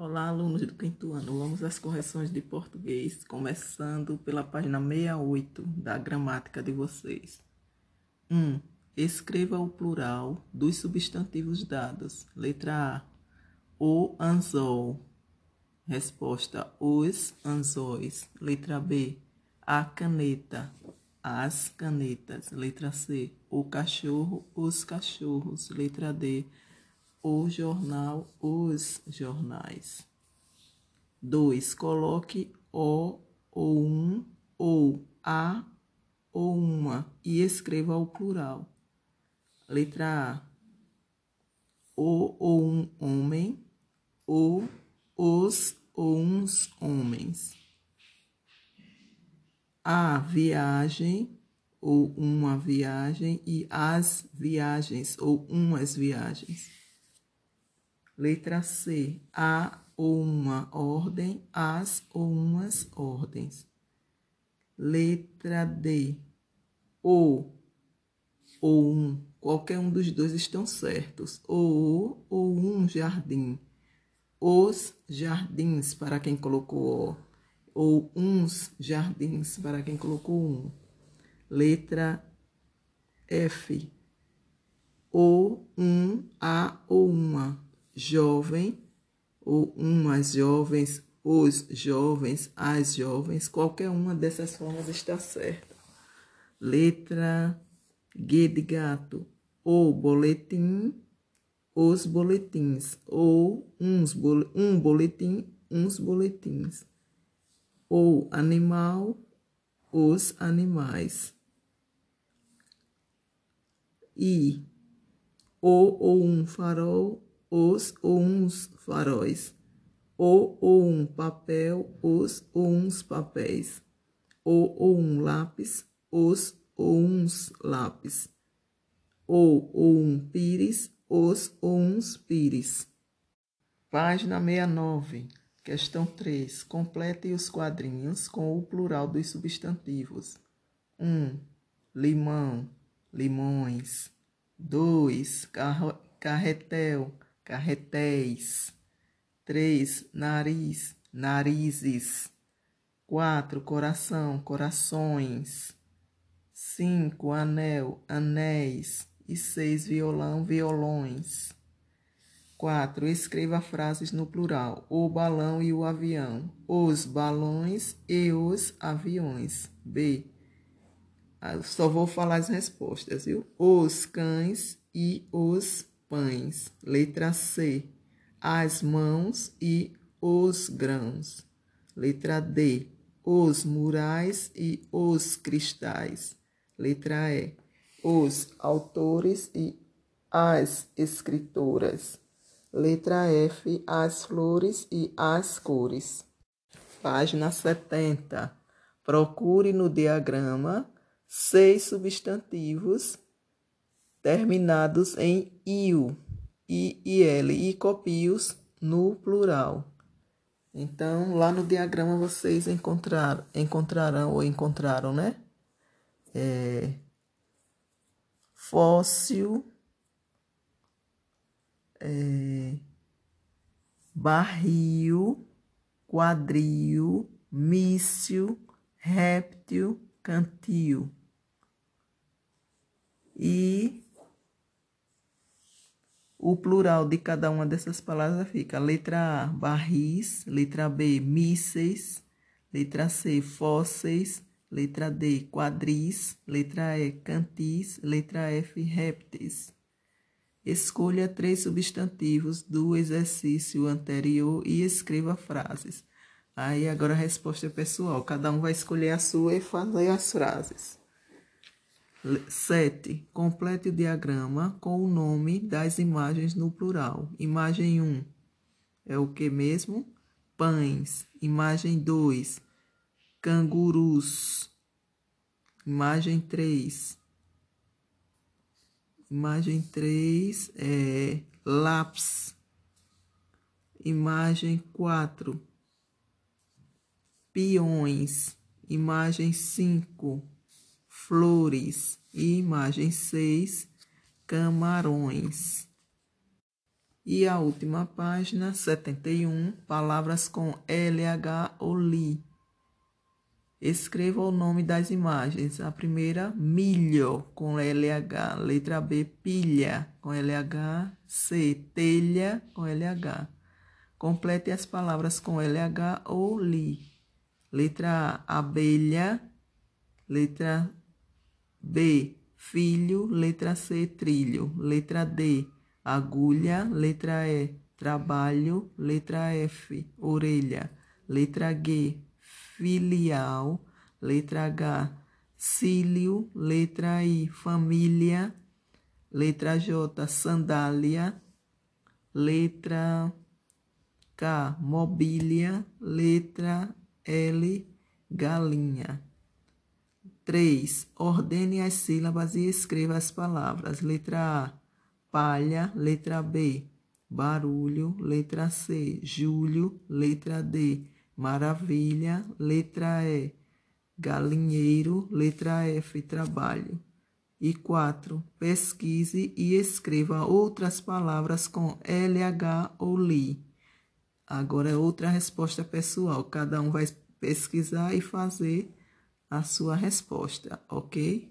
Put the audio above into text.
Olá, alunos do quinto ano. Vamos às correções de português, começando pela página 68 da gramática de vocês. 1. Um, escreva o plural dos substantivos dados. Letra A. O anzol. Resposta: os anzóis. Letra B. A caneta. As canetas. Letra C. O cachorro. Os cachorros. Letra D o jornal, os jornais. 2. Coloque o ou um ou a ou uma e escreva o plural. Letra A. O ou um homem, ou os ou uns homens. A viagem ou uma viagem e as viagens ou umas viagens. Letra C. A ou uma ordem, as ou umas ordens. Letra D. O ou um. Qualquer um dos dois estão certos. O ou um jardim. Os jardins, para quem colocou O. Ou uns jardins, para quem colocou um. Letra F. O, um, a ou uma jovem, ou umas jovens, os jovens, as jovens, qualquer uma dessas formas está certa. Letra G de gato, ou boletim, os boletins, ou uns um boletim, uns boletins, ou animal, os animais. E ou, ou um farol, os ou uns faróis, o ou um papel, os ou uns papéis, o ou um lápis, os ou uns lápis, ou ou um pires, os ou uns pires. Página 69, questão 3. Complete os quadrinhos com o plural dos substantivos. 1. Um, limão, limões. 2. Carretel, carretéis. três Nariz, narizes. quatro Coração, corações. cinco Anel, anéis. E seis Violão, violões. 4. Escreva frases no plural: o balão e o avião, os balões e os aviões. B. Eu só vou falar as respostas, viu? Os cães e os pães. Letra C. As mãos e os grãos. Letra D. Os murais e os cristais. Letra E. Os autores e as escritoras. Letra F. As flores e as cores. Página 70. Procure no diagrama seis substantivos terminados em iu, i e l e copie-os no plural. Então, lá no diagrama vocês encontrar, encontrarão ou encontraram, né? É, fóssil, é, barril, quadril, míssil, réptil, cantil. E o plural de cada uma dessas palavras fica letra A, barris, letra B, mísseis, letra C, fósseis, letra D, quadris, letra E, cantis, letra F, répteis. Escolha três substantivos do exercício anterior e escreva frases. Aí agora a resposta é pessoal, cada um vai escolher a sua e fazer as frases. 7. Complete o diagrama com o nome das imagens no plural. Imagem 1 é o que mesmo? Pães. Imagem 2, cangurus. Imagem 3. Imagem 3 é lápis. Imagem 4, peões. Imagem 5, flores. E imagem 6, camarões. E a última página, 71, palavras com LH ou LI. Escreva o nome das imagens. A primeira, milho, com LH. Letra B, pilha, com LH. C, telha, com LH. Complete as palavras com LH ou LI. Letra A, abelha. Letra B, filho. Letra C, trilho. Letra D, agulha. Letra E, trabalho. Letra F, orelha. Letra G, filial. Letra H, cílio. Letra I, família. Letra J, sandália. Letra K, mobília. Letra L, galinha. 3. Ordene as sílabas e escreva as palavras. Letra A, palha. Letra B, barulho. Letra C, julho. Letra D, maravilha. Letra E, galinheiro. Letra F, trabalho. E 4. Pesquise e escreva outras palavras com LH ou LI. Agora é outra resposta pessoal. Cada um vai pesquisar e fazer a sua resposta, ok?